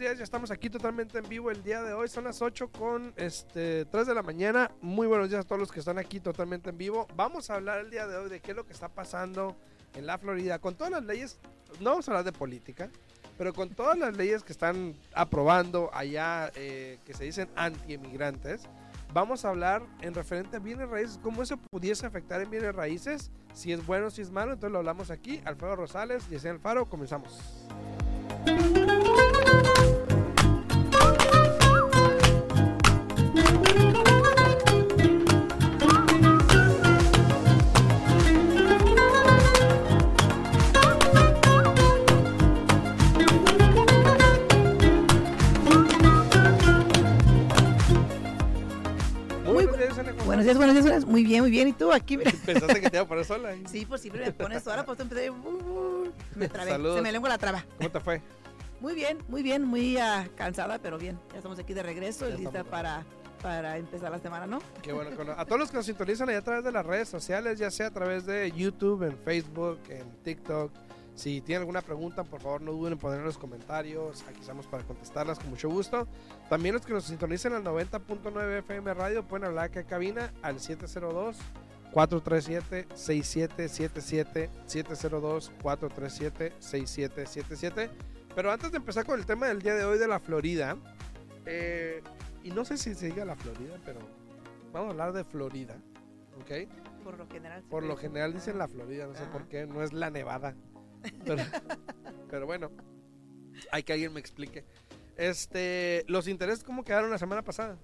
días, ya estamos aquí totalmente en vivo el día de hoy. Son las 8 con este, 3 de la mañana. Muy buenos días a todos los que están aquí totalmente en vivo. Vamos a hablar el día de hoy de qué es lo que está pasando en la Florida con todas las leyes. No vamos a hablar de política, pero con todas las leyes que están aprobando allá, eh, que se dicen anti-emigrantes. Vamos a hablar en referente a bienes raíces, cómo eso pudiese afectar en bienes raíces, si es bueno, si es malo. Entonces lo hablamos aquí. Alfredo Rosales, Yesenia Alfaro, comenzamos. Buenos días, Yesenia, ¿cómo Buenos días, buenos días. Muy bien, muy bien. ¿Y tú aquí? Mira. Pensaste que te iba a poner sola. Sí, pues siempre me pones ahora, pues empecé. uh, uh, me trabé. Saludos. Se me lengua la traba. ¿Cómo te fue? Muy bien, muy bien, muy ah, cansada, pero bien. Ya estamos aquí de regreso Ya lista estamos. para, para empezar la semana, ¿no? Qué bueno. A todos los que nos sintonizan allá a través de las redes sociales, ya sea a través de YouTube, en Facebook, en TikTok. Si tienen alguna pregunta, por favor no duden en poner en los comentarios. Aquí estamos para contestarlas con mucho gusto. También los que nos sintonicen al 90.9 FM Radio pueden hablar acá en cabina al 702 437 6777 702 437 6777. Pero antes de empezar con el tema del día de hoy de la Florida, eh, y no sé si se diga la Florida, pero vamos a hablar de Florida, ¿ok? Por lo general. Por lo general dicen, la Florida, no sé por qué, no es la Nevada. Pero, pero bueno, hay que alguien me explique. Este, los intereses, ¿cómo quedaron la semana pasada?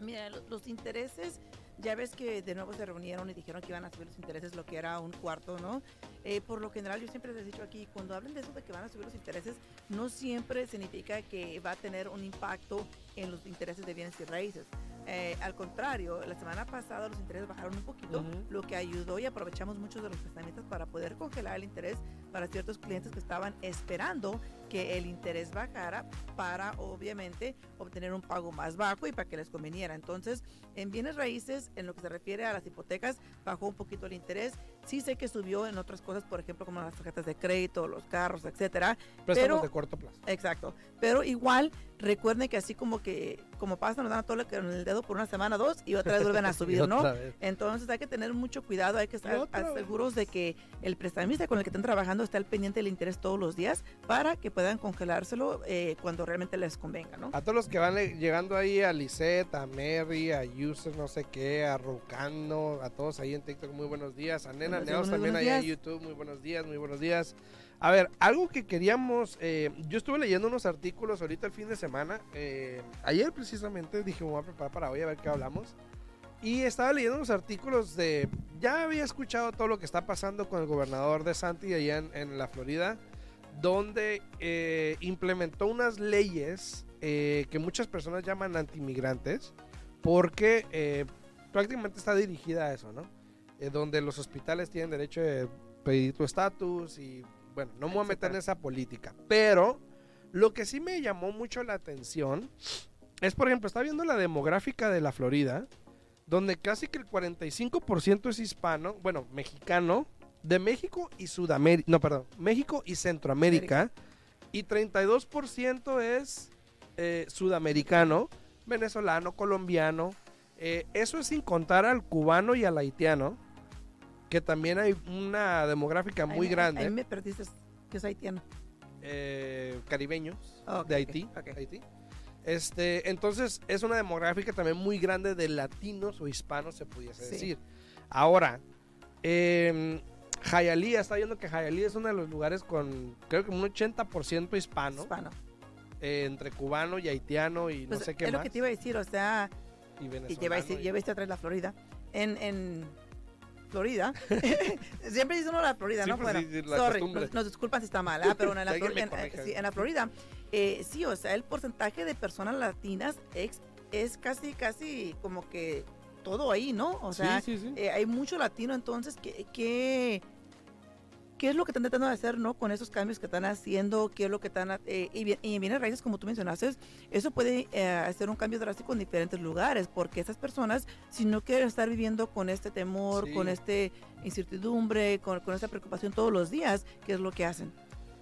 Mira, lo- los intereses, ya ves que de nuevo se reunieron y dijeron que iban a subir los intereses, lo que era un cuarto, ¿no? Eh, por lo general, yo siempre les he dicho aquí, cuando hablen de eso de que van a subir los intereses, no siempre significa que va a tener un impacto en los intereses de bienes y raíces. Eh, al contrario, la semana pasada los intereses bajaron un poquito, lo que ayudó y aprovechamos muchos de los prestamistas para poder congelar el interés para ciertos clientes que estaban esperando que el interés bajara para obviamente obtener un pago más bajo y para que les conveniera. Entonces, en bienes raíces, en lo que se refiere a las hipotecas, bajó un poquito el interés. Sí sé que subió en otras cosas, por ejemplo, como las tarjetas de crédito, los carros, etcétera. Préstamos Pero- de corto plazo. Exacto. Pero igual, recuerden que así como que, como pasa, nos dan a todo el dedo por una semana, dos, y otra vez vuelven a subir, ¿no? Entonces hay que tener mucho cuidado, hay que estar seguros de que el prestamista con el que estén trabajando está al pendiente del interés todos los días para que puedan congelárselo eh, cuando realmente les convenga, ¿no? A todos los que van le- llegando ahí a Lisette, a Mary, a User, no sé qué, a Rucano, a todos ahí en TikTok, muy buenos días. A Nena días, también ahí en. YouTube, muy buenos días, muy buenos días. A ver, algo que queríamos, eh, yo estuve leyendo unos artículos ahorita el fin de semana, eh, ayer precisamente dije, me voy a preparar para hoy a ver qué hablamos. Y estaba leyendo unos artículos de, ya había escuchado todo lo que está pasando con el gobernador de Santi allá en, en la Florida, donde eh, implementó unas leyes eh, que muchas personas llaman antimigrantes, porque eh, prácticamente está dirigida a eso, ¿no? Donde los hospitales tienen derecho de pedir tu estatus y, bueno, no me voy a meter en esa política, pero lo que sí me llamó mucho la atención es, por ejemplo, está viendo la demográfica de la Florida, donde casi que el 45% es hispano, bueno, mexicano, de México y Sudamérica, no, perdón, México y Centroamérica, y 32% es eh, sudamericano, venezolano, colombiano. Eh, eso es sin contar al cubano y al haitiano, que también hay una demográfica muy grande, Ahí me perdiste, que es haitiano. eh, caribeños ok, de Haití. Haití. Este, entonces es una demográfica también muy grande de latinos o hispanos, se pudiese Sí. decir. Ahora, eh, Hialeah, está viendo que Hialeah es uno de los lugares con, creo que un 80% hispano, Hispano. eh, entre cubano y haitiano y Pues no sé qué es lo más. que te iba a decir, o sea, y y te iba a venezolano decir, y- ya viste atrás la Florida. En, en Florida, siempre dice uno la Florida, Sí, ¿no? pues Bueno, sí, la sorry, nos, nos disculpan si está mal, ah, pero en la, Si alguien Flor- me en, eh, sí, en la Florida, eh, sí, o sea, el porcentaje de personas latinas es, es casi, casi como que todo ahí, ¿no? O sea, sí, sí, sí. eh, hay mucho latino, entonces, ¿qué, qué, qué es lo que están tratando de hacer, no? Con esos cambios que están haciendo, qué es lo que están... eh, y, bien- y en bienes raíces, como tú mencionaste, eso puede eh, hacer un cambio drástico en diferentes lugares, porque esas personas, si no quieren estar viviendo con este temor, Sí. con este incertidumbre, con, con esta preocupación todos los días, ¿qué es lo que hacen?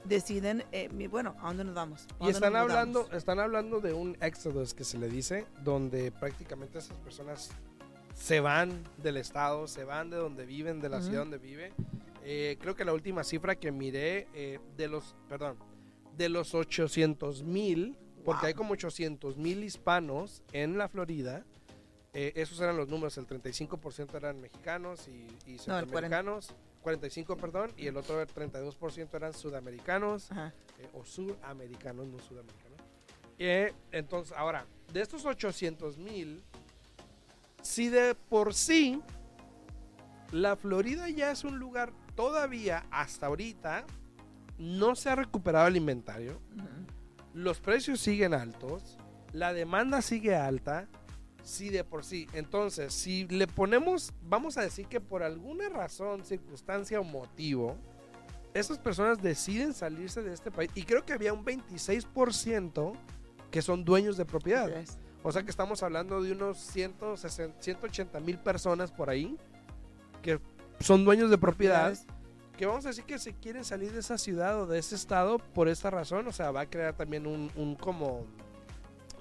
deciden, eh, bueno, ¿a dónde nos vamos? ¿A Y están hablando, están hablando de un éxodo que se le dice, donde prácticamente esas personas se van del estado, se van de donde viven, de la ciudad donde vive. Eh, creo que la última cifra que miré eh, de los, perdón, de los 800 mil, porque Wow. hay como 800 mil hispanos en la Florida. eh, esos eran los números, el 35% eran mexicanos y, y No, el 40. centroamericanos, 45, perdón, y el otro 32% eran sudamericanos eh, o suramericanos, no sudamericanos. Entonces, ahora, de estos 800 mil, si de por sí la Florida ya es un lugar todavía hasta ahorita no se ha recuperado el inventario, los precios siguen altos, la demanda sigue alta, sí de por sí. Entonces, si le ponemos, vamos a decir que por alguna razón, circunstancia o motivo, esas personas deciden salirse de este país, y creo que había un 26% que son dueños de propiedad. O sea que estamos hablando de unos 160, 180 mil personas por ahí que son dueños de propiedad que vamos a decir que se quieren salir de esa ciudad o de ese estado por esta razón, o sea, va a crear también un, un como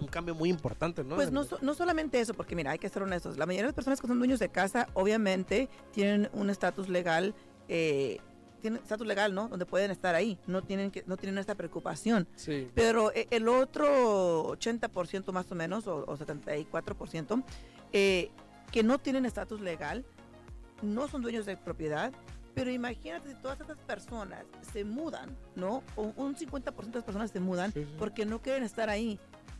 un cambio muy importante, ¿no? Pues no, no solamente eso, porque mira, hay que ser honestos. La mayoría de las personas que son dueños de casa, obviamente, tienen un estatus legal, eh, tienen estatus legal, ¿no? Donde pueden estar ahí. No tienen que, no tienen esta preocupación. Sí, Pero eh, el otro 80% más o menos, o, o 74%, eh, que no tienen estatus legal, no son dueños de propiedad, pero imagínate si todas estas personas se mudan, ¿no? O un 50% de las personas se mudan Sí, sí. porque no quieren estar ahí.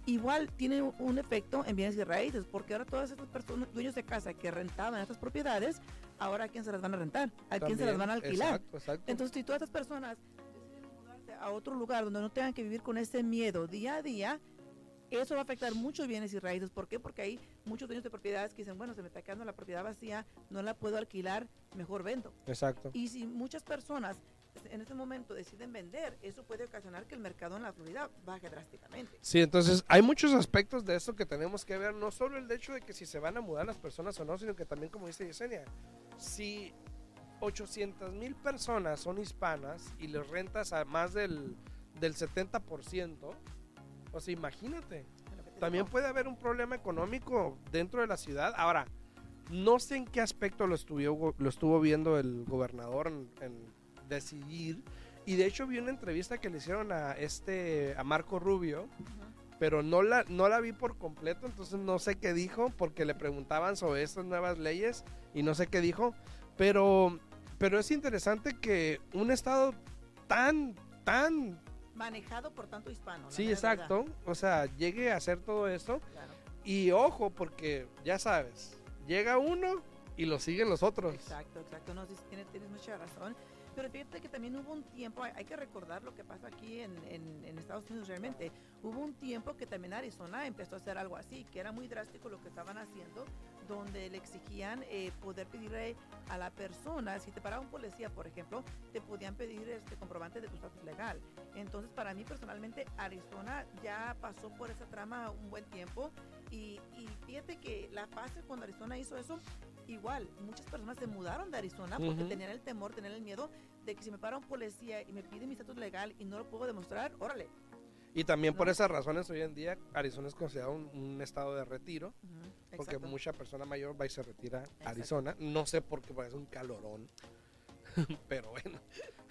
Igual tiene un- efecto en bienes y raíces, porque ahora todas estas personas, dueños de casa que rentaban estas propiedades, ahora a quién se las van a rentar, a quién se las van a alquilar. Exacto, exacto. Entonces, si todas estas personas deciden mudarse a otro lugar donde no tengan que vivir con ese miedo día a día, eso va a afectar muchos bienes y raíces. ¿Por qué? Porque hay muchos dueños de propiedades que dicen, bueno, se me está quedando la propiedad vacía, no la puedo alquilar, mejor vendo. exacto. Y si muchas personas en este momento deciden vender, eso puede ocasionar que el mercado en la Florida baje drásticamente. Sí, entonces hay muchos aspectos de esto que tenemos que ver, no solo el hecho de que si se van a mudar las personas o no, sino que también, como dice Yesenia, si 800 mil personas son hispanas y les rentas a más del, del 70%, o sea, imagínate, también puede haber un problema económico dentro de la ciudad. Ahora, no sé en qué aspecto lo estuvo, lo estuvo viendo el gobernador en, en decidir. Y de hecho vi una entrevista que le hicieron a este a Marco Rubio, pero no la no la vi por completo, entonces no sé qué dijo porque le preguntaban sobre estas nuevas leyes y no sé qué dijo, pero pero es interesante que un estado tan tan Manejado por tanto hispano. sí, verdad. exacto, o sea, llegue a hacer todo esto Claro. y ojo, porque ya sabes, llega uno y lo siguen los otros. Exacto, exacto. No, tienes, tienes mucha razón. Pero fíjate que también hubo un tiempo, hay, hay que recordar lo que pasó aquí en, en- en Estados Unidos realmente. Hubo un tiempo que también Arizona empezó a hacer algo así, que era muy drástico lo que estaban haciendo, donde le exigían eh, poder pedirle a la persona, si te paraba un policía, por ejemplo, te podían pedir este comprobante de tu estatus legal. Entonces, para mí personalmente, Arizona ya pasó por esa trama un buen tiempo y, y fíjate que la fase cuando Arizona hizo eso, igual, muchas personas se mudaron de Arizona porque tenían el temor, tenían el miedo de que si me para un policía y me pide mi estatus legal y no lo puedo demostrar, órale. Y también por esas razones hoy en día Arizona es considerado un, un estado de retiro, porque Exacto. mucha persona mayor va y se retira a. Arizona. No sé por qué, porque es un calorón. Pero bueno.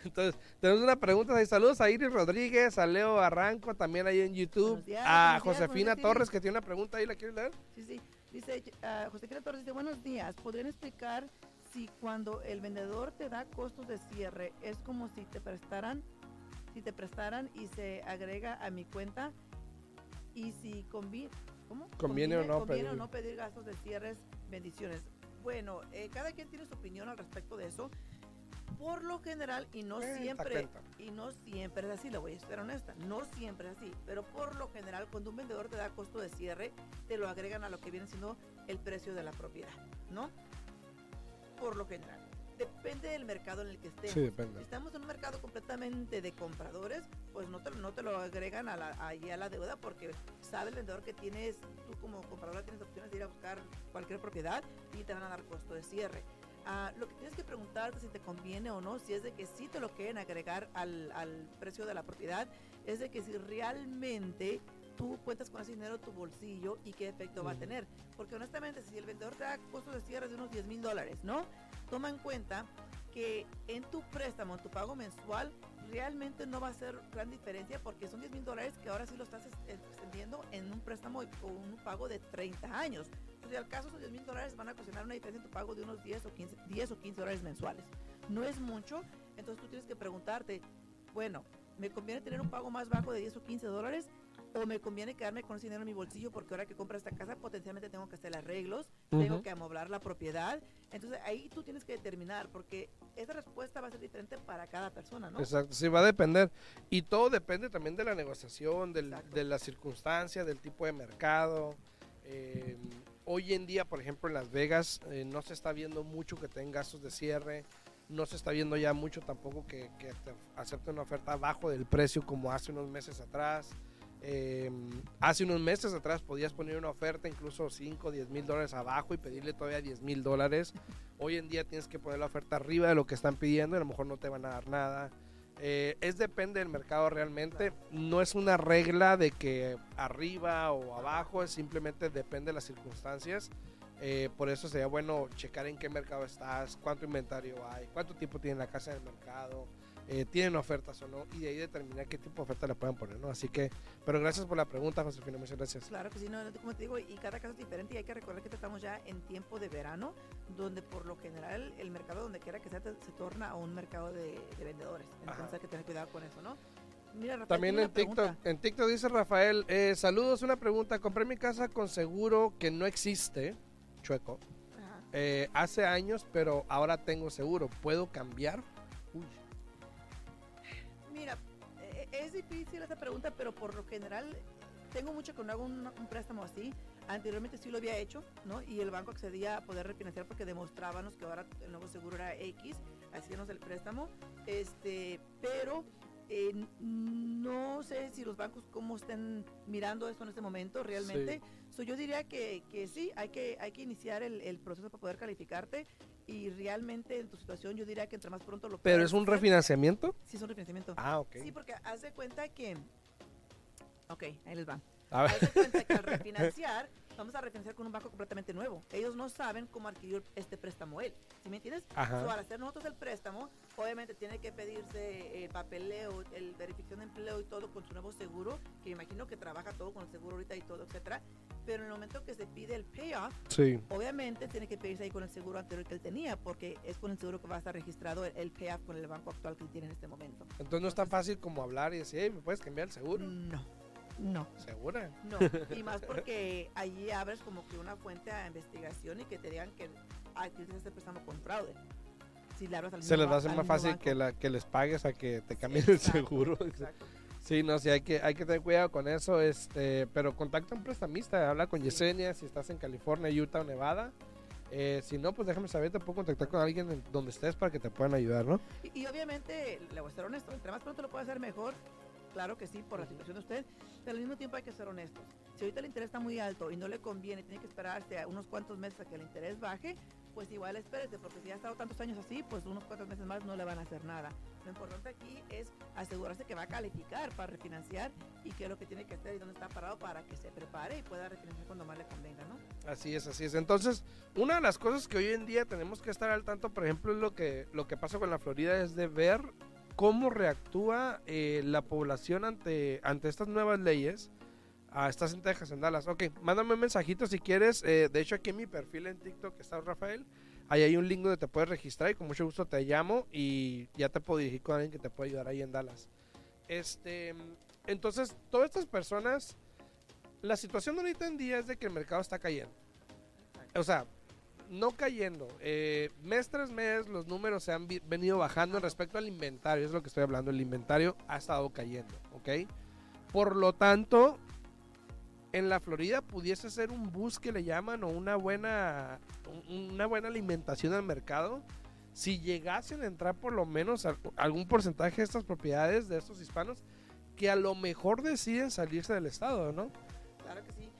Entonces, tenemos una pregunta ahí. Saludos a Iris Rodríguez, a Leo Arranco, también ahí en YouTube. Días, a Josefina días, Torres, que tiene una pregunta ahí, ¿la quieres leer? Sí, sí. Dice, José Quira Torres dice, buenos días. ¿Podrían explicar si cuando el vendedor te da costos de cierre es como si te prestaran, si te prestaran y se agrega a mi cuenta y si conviene, ¿cómo? Conviene o no conviene pedir. o no pedir gastos de cierres, bendiciones. Bueno, eh, cada quien tiene su opinión al respecto de eso. Por lo general, y no siempre, y no siempre es así, le voy a ser honesta, no siempre es así, pero por lo general, cuando un vendedor te da costo de cierre, te lo agregan a lo que viene siendo el precio de la propiedad, ¿no? Por lo general. Depende del mercado en el que estemos. Sí, depende. Si estamos en un mercado completamente de compradores, pues no te, no te lo agregan a la, ahí a la deuda porque sabe el vendedor que tienes, tú como compradora tienes opciones de ir a buscar cualquier propiedad y te van a dar costo de cierre. Ah, lo que tienes que preguntarte si te conviene o no, si es de que sí te lo quieren agregar al, al precio de la propiedad, es de que si realmente tú cuentas con ese dinero tu bolsillo y qué efecto va a tener. Porque honestamente, si el vendedor te da costos de cierre de unos 10 mil dólares, ¿no? Toma en cuenta que en tu préstamo, en tu pago mensual, realmente no va a ser gran diferencia porque son 10 mil dólares que ahora sí lo estás es- extendiendo en un préstamo con un pago de 30 años. Entonces, al caso, esos 10 mil dólares van a ocasionar una diferencia en tu pago de unos 10 o 15, 10 o 15 dólares mensuales. No es mucho, entonces tú tienes que preguntarte, bueno, ¿me conviene tener un pago más bajo de 10 o 15 dólares? ¿O me conviene quedarme con ese dinero en mi bolsillo porque ahora que compro esta casa potencialmente tengo que hacer arreglos, tengo que amoblar la propiedad? Entonces ahí tú tienes que determinar porque esa respuesta va a ser diferente para cada persona, ¿no? Exacto, sí, va a depender. Y todo depende también de la negociación, del- de las circunstancias, del tipo de mercado. Eh, hoy en día, por ejemplo, en Las Vegas eh, no se está viendo mucho que tengan gastos de cierre. No se está viendo ya mucho tampoco que, que te acepten una oferta abajo del precio como hace unos meses atrás. Eh, hace unos meses atrás podías poner una oferta incluso 5, 10 mil dólares abajo y pedirle todavía 10 mil dólares. Hoy en día tienes que poner la oferta arriba de lo que están pidiendo y a lo mejor no te van a dar nada. Eh, es depende del mercado realmente. No es una regla de que arriba o abajo, es simplemente depende de las circunstancias. Eh, por eso sería bueno checar en qué mercado estás, cuánto inventario hay, cuánto tiempo tiene la casa en el mercado, eh, tienen ofertas o no, y de ahí determinar qué tipo de oferta le pueden poner, ¿no? Así que, pero gracias por la pregunta, Josefina, muchas gracias. Claro que sí, no, como te digo, y cada caso es diferente y hay que recordar que estamos ya en tiempo de verano, donde por lo general el mercado donde quiera que sea te- se torna a un mercado de, de vendedores. Entonces Ajá. hay que tener cuidado con eso, ¿no? Mira, Rafael, También en pregunta. TikTok, en TikTok dice Rafael, eh, saludos, una pregunta, compré mi casa con seguro que no existe, chueco, eh, hace años, pero ahora tengo seguro, ¿puedo cambiar? Uy. Difícil esa pregunta, pero por lo general tengo mucho que no hago un, un préstamo así. Anteriormente sí lo había hecho, ¿no? Y el banco accedía a poder refinanciar porque demostrábamos que ahora el nuevo seguro era X, hacíamos el préstamo. Este, pero eh, no sé si los bancos cómo estén mirando esto en este momento realmente. So, yo diría que, que sí, hay que, hay que iniciar el, el proceso para poder calificarte y realmente en tu situación yo diría que entre más pronto lo ¿Pero es un hacer- refinanciamiento? Sí, es un refinanciamiento. Ah, ok. Sí, porque haz de cuenta que. Ok, ahí les van. A ver. Haz de cuenta que al refinanciar, vamos a refinanciar con un banco completamente nuevo. Ellos no saben cómo adquirió este préstamo él. ¿Sí me entiendes? Ajá. So, al hacer nosotros el préstamo, obviamente tiene que pedirse el papeleo, el verificación de empleo y todo con su nuevo seguro, que imagino que trabaja todo con el seguro ahorita y todo, etcétera. Pero en el momento que se pide el payoff, Sí. obviamente tiene que pedirse ahí con el seguro anterior que él tenía, porque es con el seguro que va a estar registrado el, el payoff con el banco actual que él tiene en este momento. Entonces no es tan fácil como hablar y decir, hey, ¿me puedes cambiar el seguro? No, no. ¿Segura? No, y más porque allí abres como que una fuente a investigación y que te digan que adquiriste este préstamo con fraude. Si le abres al Se mismo les va a hacer más fácil banco. que, la, que les pagues a que te cambien el Exacto, seguro. exacto. Sí, no, sí, hay que, hay que tener cuidado con eso, este, pero contacta a un prestamista, habla con Sí. Yesenia si estás en California, Utah o Nevada. Eh, si no, pues déjame saber, te puedo contactar con alguien en donde estés para que te puedan ayudar, ¿no? Y, y obviamente, le voy a ser honesto, entre más pronto lo pueda hacer mejor, claro que sí, por la situación de usted, pero al mismo tiempo hay que ser honestos. Si ahorita el interés está muy alto y no le conviene, tiene que esperarse a unos cuantos meses a que el interés baje, pues igual espérese, porque si ha estado tantos años así, pues unos cuantos meses más no le van a hacer nada. Lo importante aquí es asegurarse que va a calificar para refinanciar y qué es lo que tiene que hacer y dónde está parado para que se prepare y pueda refinanciar cuando más le convenga, ¿no? Así es, así es. Entonces, una de las cosas que hoy en día tenemos que estar al tanto, por ejemplo, es lo que, lo que pasa con la Florida, es de ver cómo reactúa eh, la población ante, ante estas nuevas leyes. Ah, estás en Texas, en Dallas. Ok, mándame un mensajito si quieres. Eh, de hecho, aquí en mi perfil en TikTok está Rafael. Ahí hay un link donde te puedes registrar y con mucho gusto te llamo y ya te puedo dirigir con alguien que te pueda ayudar ahí en Dallas. Este, entonces, todas estas personas, la situación ahorita en día es de que el mercado está cayendo. O sea, no cayendo. Eh, mes tras mes los números se han venido bajando respecto al inventario. Es lo que estoy hablando. El inventario ha estado cayendo. ¿Ok? Por lo tanto, en la Florida pudiese ser un bus que le llaman o una buena, un- una buena alimentación al mercado. Si llegasen a entrar por lo menos al- algún porcentaje de estas propiedades de estos hispanos que a lo mejor deciden salirse del estado, ¿no? Claro que sí.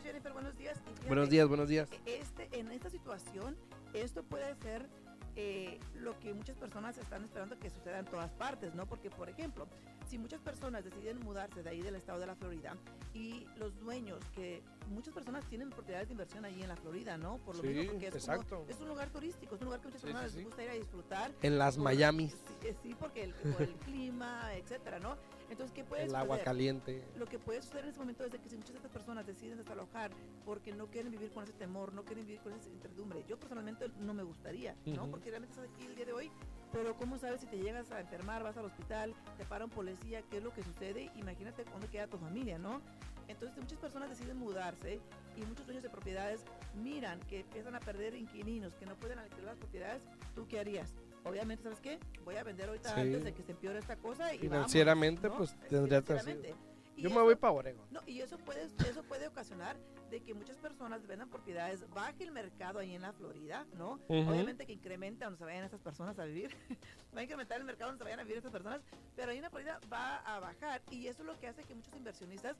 Buenos días, Jennifer, buenos días. Fíjate, Buenos días, buenos días. Este, en esta situación, esto puede ser eh, lo que muchas personas están esperando que suceda en todas partes, ¿no? Porque, por ejemplo, si muchas personas deciden mudarse de ahí del estado de la Florida y los dueños, que muchas personas tienen propiedades de inversión ahí en la Florida, ¿no? Por lo Sí, mismo porque es, como- es un lugar turístico, es un lugar que muchas personas sí, les sí. gusta ir a disfrutar. En las por- Miami, Sí, eh, sí, porque el, por el clima, etcétera, ¿no? Entonces, ¿qué puede el agua suceder? caliente. Lo que puede suceder en ese momento es de que si muchas de estas personas deciden desalojar porque no quieren vivir con ese temor, no quieren vivir con esa incertidumbre, yo personalmente no me gustaría, ¿no? Ujú. Porque realmente estás aquí el día de hoy, pero ¿cómo sabes si te llegas a enfermar, vas al hospital, te para un qué es lo que sucede? Imagínate dónde queda tu familia, ¿no? Entonces muchas personas deciden mudarse y muchos dueños de propiedades miran que empiezan a perder inquilinos, que no pueden alquilar las propiedades, ¿tú qué harías? Obviamente, ¿sabes qué? Voy a vender ahorita Sí. antes de que se empeore esta cosa y Financieramente, pues, tendría que Financieramente. Y Yo me eso- voy para Oregon. no, y eso puede, eso puede ocasionar de que muchas personas vendan propiedades, baje el mercado ahí en la Florida, ¿no? Obviamente que incrementa donde se vayan estas personas a vivir, va a incrementar el mercado donde se vayan a vivir estas personas, pero ahí en la Florida va a bajar y eso es lo que hace que muchos inversionistas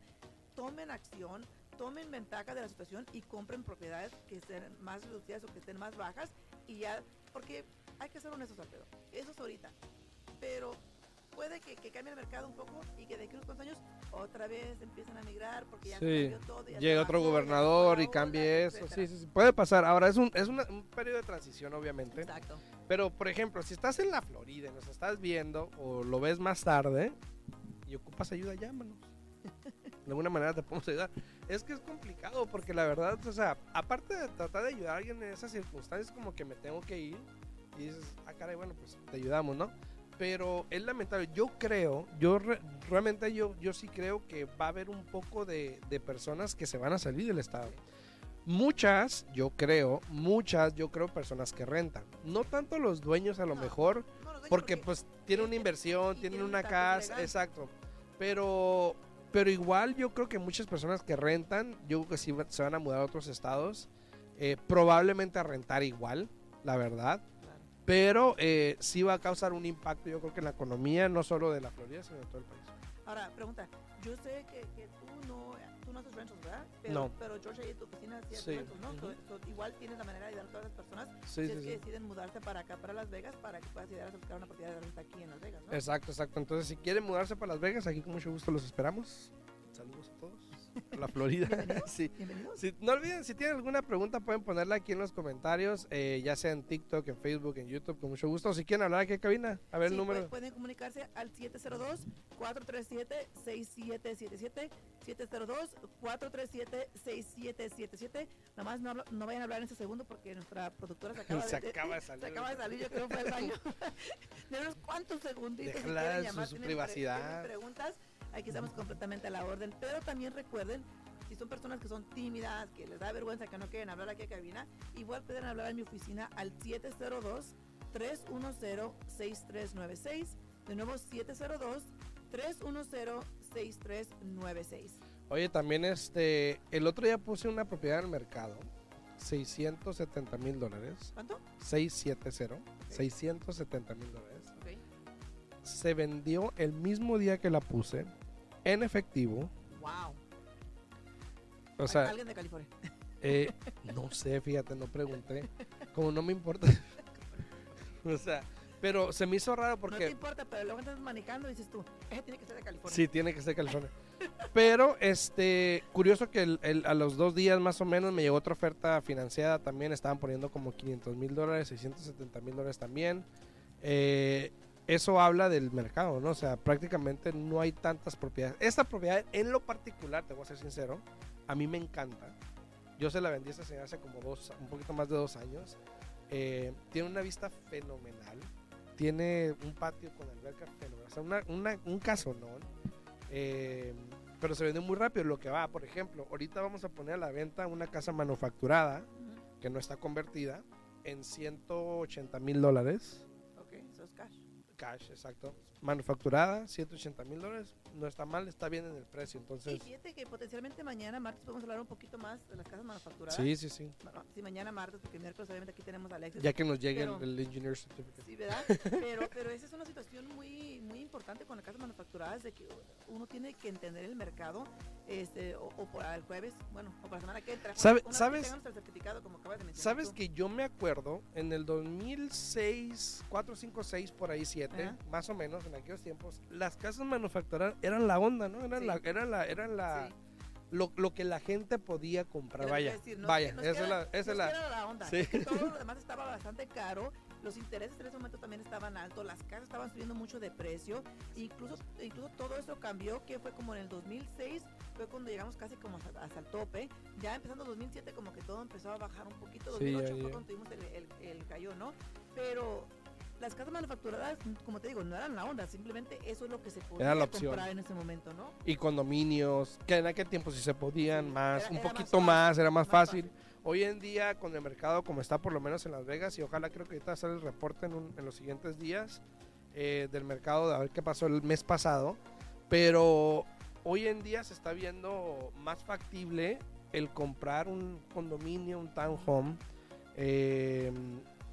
tomen acción, tomen ventaja de la situación y compren propiedades que estén más reducidas o que estén más bajas y ya, porque hay que ser honestos, Alfredo, eso es ahorita, pero puede que, que cambie el mercado un poco y que de aquí a unos cuantos años otra vez empiecen a migrar porque ya Sí. cambió todo, ya Llega otro gobernador y cambie eso. Sí, sí, sí. Puede pasar. Ahora es un, es una- un periodo de transición, obviamente. Exacto. Pero, por ejemplo, si estás en la Florida y nos estás viendo o lo ves más tarde y ocupas ayuda, llámanos. De alguna manera te podemos ayudar. Es que es complicado porque la verdad, o sea, aparte de tratar de ayudar a alguien en esas circunstancias, como que me tengo que ir y dices, ah, caray, bueno, pues te ayudamos, ¿no? Pero es lamentable. Yo creo, yo re- realmente yo, yo sí creo que va a haber un poco de, de personas que se van a salir del estado. Muchas, yo creo, muchas, yo creo personas que rentan. No tanto los dueños a lo No, mejor, No, porque pues tienen una inversión, tienen tienen un una casa, legal. exacto. Pero, pero igual yo creo que muchas personas que rentan, yo creo que sí se van a mudar a otros estados, eh, probablemente a rentar igual, la verdad. Pero eh, sí va a causar un impacto, yo creo que en la economía, no solo de la Florida, sino de todo el país. Ahora, pregunta, yo sé que, que tú no tú no haces rentals, ¿verdad? Pero, No. pero George en tu oficina hace Sí. rentals, ¿no? So- so igual tienes la manera de ayudar a todas las personas Sí, si sí, es que deciden mudarse para acá, para Las Vegas, para que puedas ayudar a buscar una propiedad de renta aquí en Las Vegas, ¿no? Exacto, exacto. Entonces, si quieren mudarse para Las Vegas, aquí con mucho gusto los esperamos. Saludos a todos. La Florida. Bienvenidos. sí. No olviden, si tienen alguna pregunta, pueden ponerla aquí en los comentarios, eh, ya sea en TikTok, en Facebook, en YouTube, con mucho gusto. O si quieren hablar aquí en cabina, a ver Sí, el número. pu- Pueden comunicarse al 702-437-6777. 702-437-6777. Nomás no, no vayan a hablar en ese segundo porque nuestra productora se acaba, Se de, acaba de salir. Se acaba de salir, yo creo que fue al baño. de unos cuantos segunditos. si su- tienen privacidad. tienen preguntas, aquí estamos completamente a la orden. Pero también recuerden, si son personas que son tímidas, que les da vergüenza, que no quieren hablar aquí a cabina, igual pueden hablar en mi oficina al 702-310-6396. De nuevo, 702-310-6396. Oye, también este, el otro día puse una propiedad en el mercado, 670 mil dólares, ¿Cuánto? 670, 670 mil dólares. Ok. Se vendió el mismo día que la puse, en efectivo. Wow. O sea, Alguien de California. Eh, no sé, fíjate, no pregunté. Como no me importa. o sea, pero se me hizo raro No te porque importa, pero luego estás manejando y dices tú, ese tiene que ser de California. sí tiene que ser California. Pero este, curioso que el- el- a los dos días más o menos me llegó otra oferta financiada también. Estaban poniendo como 500 mil dólares, 670 mil dólares también. Eh, eso habla del mercado, ¿no? O sea, prácticamente no hay tantas propiedades. Esta propiedad, en lo particular, te voy a ser sincero, a mí me encanta. Yo se la vendí a esta señora hace como dos, un poquito más de dos años. Eh, tiene una vista fenomenal. Tiene un patio con alberca fenomenal. O sea, una, una- un casonón. Eh, pero se vende muy rápido. Lo que va, por ejemplo, ahorita vamos a poner a la venta una casa manufacturada que no está convertida en 180 mil dólares. Cash, exacto. manufacturada, 180 mil dólares. No está mal, está bien en el precio. Y Entonces, fíjate que potencialmente mañana, martes, podemos hablar un poquito más de las casas manufacturadas. sí, sí, sí. Bueno, sí, mañana martes, porque miércoles obviamente aquí tenemos a Alexis. Ya que nos llegue el, Pero- el Engineer Certificate. Sí, ¿verdad? Pero, pero esa es una situación muy, muy importante con las casas manufacturadas, de que uno tiene que entender el mercado, este, o, o para el jueves, bueno, o para la semana que entra. ¿Sabe- una vez que sabes- tengamos el certificado, como acabas de mencionar Sabes tú. que yo me acuerdo en el 2006, 4, 5, 6, por ahí 7, Ajá. más o menos en aquellos tiempos, las casas manufacturadas eran la onda, ¿no? Eran Sí. la, eran la, eran la, Sí. lo, lo que la gente podía comprar. Vaya, decir, no vaya, esa es la, esa la, era la onda, Sí. todo lo demás estaba bastante caro, los intereses en ese momento también estaban altos, las casas estaban subiendo mucho de precio, incluso, incluso todo eso cambió, que fue como en el 2006, fue cuando llegamos casi como hasta, hasta el tope, ya empezando 2007 como que todo empezó a bajar un poquito, Sí, 2008 ya, fue cuando tuvimos el, el, el cayó, ¿no? Pero las casas manufacturadas, como te digo, no eran la onda, simplemente eso es lo que se podía Era la opción. comprar en ese momento, ¿no? y condominios, que en aquel tiempo sí se podían Sí, más, era- un era más poquito fácil, más, era más, más fácil. fácil. Hoy en día, con el mercado como está, por lo menos en Las Vegas, y ojalá creo que ahorita sale el reporte en, un- en los siguientes días eh, del mercado, de a ver qué pasó el mes pasado, pero hoy en día se está viendo más factible el comprar un condominio, un townhome, eh,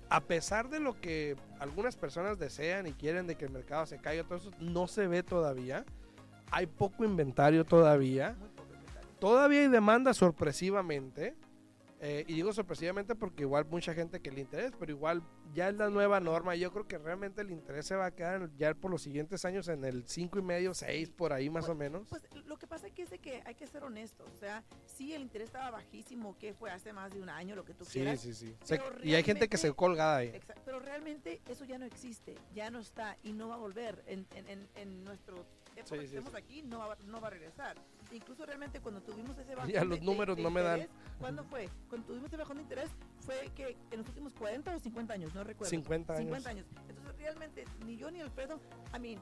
a pesar de lo que algunas personas desean y quieren de que el mercado se caiga, todo eso no se ve todavía. Hay poco inventario todavía. Muy poco inventario. Todavía hay demanda sorpresivamente. Eh, y digo sorpresivamente porque igual mucha gente que le interesa, pero igual ya es la nueva norma. y Yo creo que realmente el interés se va a quedar ya por los siguientes años en el 5 y medio, 6 por ahí más o menos. Pues lo que pasa aquí es de que hay que ser honestos. O sea, sí, el interés estaba bajísimo, que fue hace más de un año, lo que tú Sí, quieras. sí, sí. Pero y hay gente que se realmente- colga ahí. Pero realmente eso ya no existe, ya no está y no va a volver en, en, en, en nuestro época Sí, que sí, estemos sí. aquí, no va, no va a regresar. Incluso realmente cuando tuvimos ese bajón Ya los de- de- números de no me dan. interés, ¿Cuándo fue? Cuando tuvimos ese bajón de interés fue que en los últimos 40 o 50 años, no recuerdo. 50 años. 50 años. Entonces realmente ni yo ni Alfredo, a mí,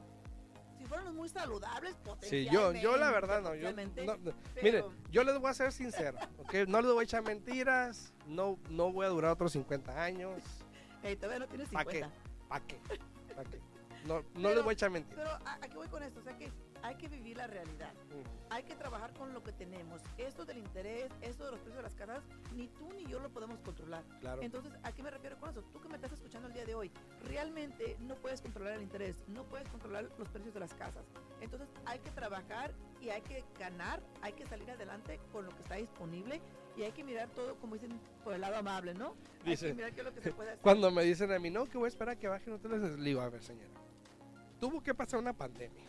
si fuéramos muy saludables, Sí, yo, yo la potencialmente, verdad no. Yo, potencialmente, no- Mire, yo les voy a ser sincero, ¿ok? No les voy a echar mentiras, no, no voy a durar otros 50 años. Hey, todavía no tienes ¿Pa' qué? 50. ¿Para qué? ¿Pa' qué? No, no Pero- les voy a echar mentiras. Pero ¿a, a qué voy con esto? O sea que hay que vivir la realidad. Mm. Hay que trabajar con lo que tenemos. Esto del interés, esto de los precios de las casas, ni tú ni yo lo podemos controlar. Claro. Entonces, ¿a qué me refiero con eso? Tú que me estás escuchando el día de hoy, realmente no puedes controlar el interés, no puedes controlar los precios de las casas. Entonces, hay que trabajar y hay que ganar, hay que salir adelante con lo que está disponible y hay que mirar todo, como dicen, por el lado amable, ¿no? hay Dice, que mirar qué es lo que se puede hacer. Cuando me dicen a mí, no, que voy a esperar a que bajen hoteles, les digo, a ver, señora, tuvo que pasar una pandemia,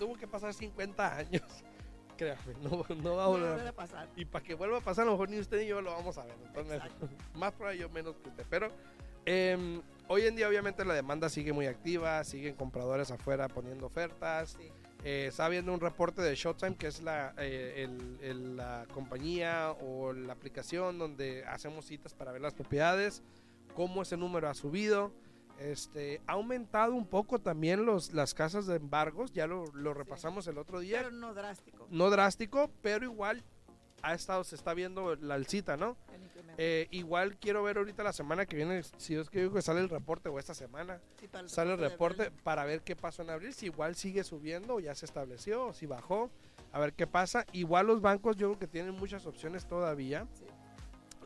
tuvo que pasar 50 años. Créame, no, no va a No volver volver a a pasar. Y para que vuelva a pasar, a lo mejor ni usted ni yo lo vamos a ver. Entonces, más por yo menos que usted. Pero em, hoy en día, obviamente, la demanda sigue muy activa. Siguen compradores afuera poniendo ofertas. Sí. Eh, estaba viendo un reporte de Showtime, que es la, eh, el- el- la compañía o la aplicación donde hacemos citas para ver las propiedades, cómo ese número ha subido. Este, ha aumentado un poco también los, las casas de embargos, ya lo, lo repasamos el otro día. Pero no drástico. No drástico, pero igual ha estado, se está viendo la alcita, ¿no? el. Eh, igual quiero ver ahorita la semana que viene, si es que digo que sale el reporte o esta semana, Sí, para sale el reporte para ver qué pasó en abril, si igual sigue subiendo o ya se estableció, o si bajó, a ver qué pasa. Igual los bancos yo creo que tienen muchas opciones todavía, Sí.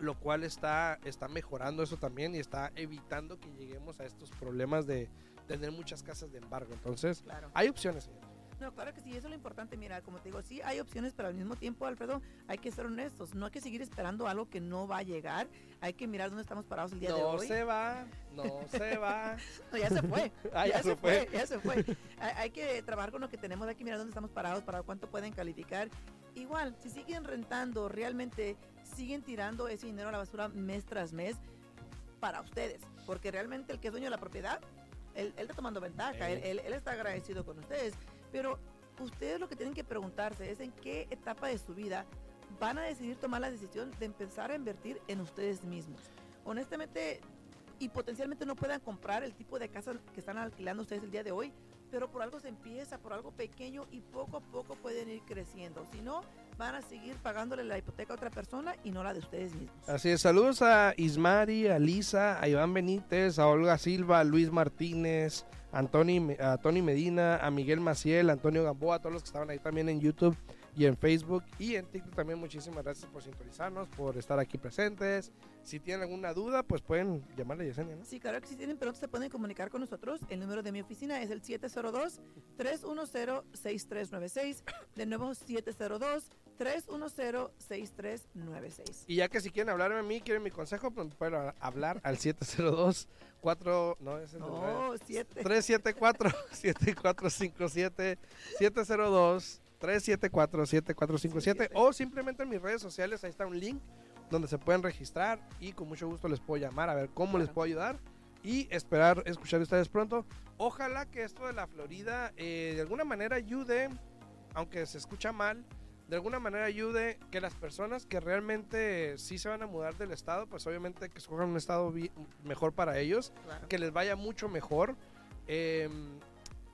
Lo cual está, está mejorando eso también y está evitando que lleguemos a estos problemas de tener muchas casas de embargo. Entonces, Claro. hay opciones, señor. No, claro que sí, eso es lo importante. Mira, como te digo, sí hay opciones, pero al mismo tiempo, Alfredo, hay que ser honestos. No hay que seguir esperando algo que no va a llegar. Hay que mirar dónde estamos parados el día de No hoy. se va, no se va. No, ya se fue. Ah, ya se fue. Ya se fue. hay, hay que trabajar con lo que tenemos, hay que mirar dónde estamos parados, para cuánto pueden calificar. Igual, si siguen rentando, realmente siguen tirando ese dinero a la basura mes tras mes para ustedes. Porque realmente el que es dueño de la propiedad, él, él está tomando ventaja, él, Ey. él- él está agradecido con ustedes. Pero ustedes lo que tienen que preguntarse es en qué etapa de su vida van a decidir tomar la decisión de empezar a invertir en ustedes mismos. Honestamente, y potencialmente no puedan comprar el tipo de casa que están alquilando ustedes el día de hoy, pero por algo se empieza, por algo pequeño y poco a poco pueden ir creciendo. Si no, van a seguir pagándole la hipoteca a otra persona y no la de ustedes mismos. Así es, saludos a Ismari, a Lisa, a Iván Benítez, a Olga Silva, a Luis Martínez, a, Antoni, a Tony Medina, a Miguel Maciel, a Antonio Gamboa, a todos los que estaban ahí también en YouTube y en Facebook y en TikTok también muchísimas gracias por sintonizarnos, por estar aquí presentes. Si tienen alguna duda, pues pueden llamarle a Yesenia, ¿no? Sí, claro que si tienen pronto se pueden comunicar con nosotros. El número de mi oficina es el 702-310-6396. De nuevo, 702-310-6396. Y ya que si quieren hablarme a mí, quieren mi consejo, pues pueden hablar al 702 4 no, es el No, 7. 374 7457 702 374-7457 o simplemente en mis redes sociales, ahí está un link donde se pueden registrar y con mucho gusto les puedo llamar a ver cómo les puedo ayudar y esperar escuchar de ustedes pronto. Ojalá que esto de la Florida eh, de alguna manera ayude, aunque se escucha mal, de alguna manera ayude que las personas que realmente sí se van a mudar del estado, pues obviamente que escojan un estado mejor para ellos, Claro. que les vaya mucho mejor. Eh,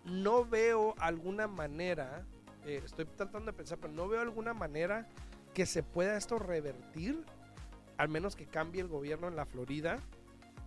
no veo alguna manera, eh, estoy tratando de pensar, pero no veo alguna manera que se pueda esto revertir, al menos que cambie el gobierno en la Florida.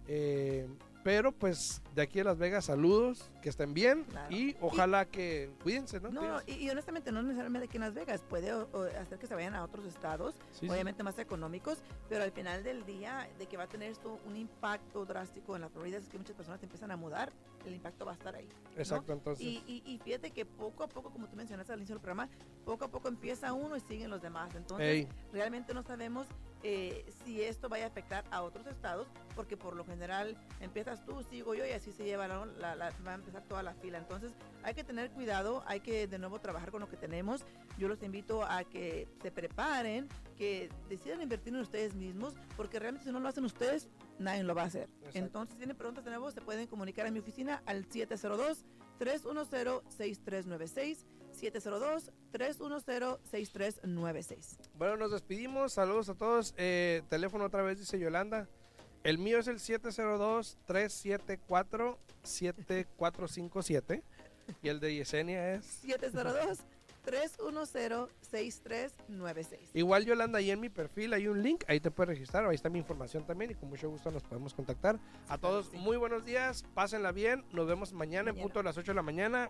Eh, pero pues de aquí a Las Vegas, saludos, que estén bien Claro. y ojalá que cuídense, ¿no? No, y, y honestamente no necesariamente aquí en Las Vegas, puede o- o hacer que se vayan a otros estados, Sí, sí. obviamente más económicos, pero al final del día de que va a tener esto un impacto drástico en la Florida, es que muchas personas empiezan a mudar, el impacto va a estar ahí. Exacto, entonces. Y, y, y fíjate que poco a poco, como tú mencionaste al inicio del programa, poco a poco empieza uno y siguen los demás. Entonces, Ey, realmente no sabemos eh, si esto vaya a afectar a otros estados, porque por lo general empiezas tú, sigo yo y así se lleva, la, la- va a empezar toda la fila. Entonces hay que tener cuidado, hay que de nuevo trabajar con lo que tenemos. Yo los invito a que se preparen, que decidan invertir en ustedes mismos, porque realmente si no lo hacen ustedes, nadie lo va a hacer. Exacto. Entonces, si tienen preguntas de nuevo, se pueden comunicar a mi oficina al 702 310-6396, 702-310-6396. Bueno, nos despedimos. Saludos a todos. Eh, teléfono otra vez, dice Yolanda. El mío es el 702-374-7457. Y el de Yesenia es. 702-310-6396. Igual Yolanda, ahí en mi perfil hay un link. Ahí te puedes registrar. Ahí está mi información también. Y con mucho gusto nos podemos contactar. A todos, sí. muy buenos días. Pásenla bien. Nos vemos mañana en Mañana. punto a las 8 de la mañana.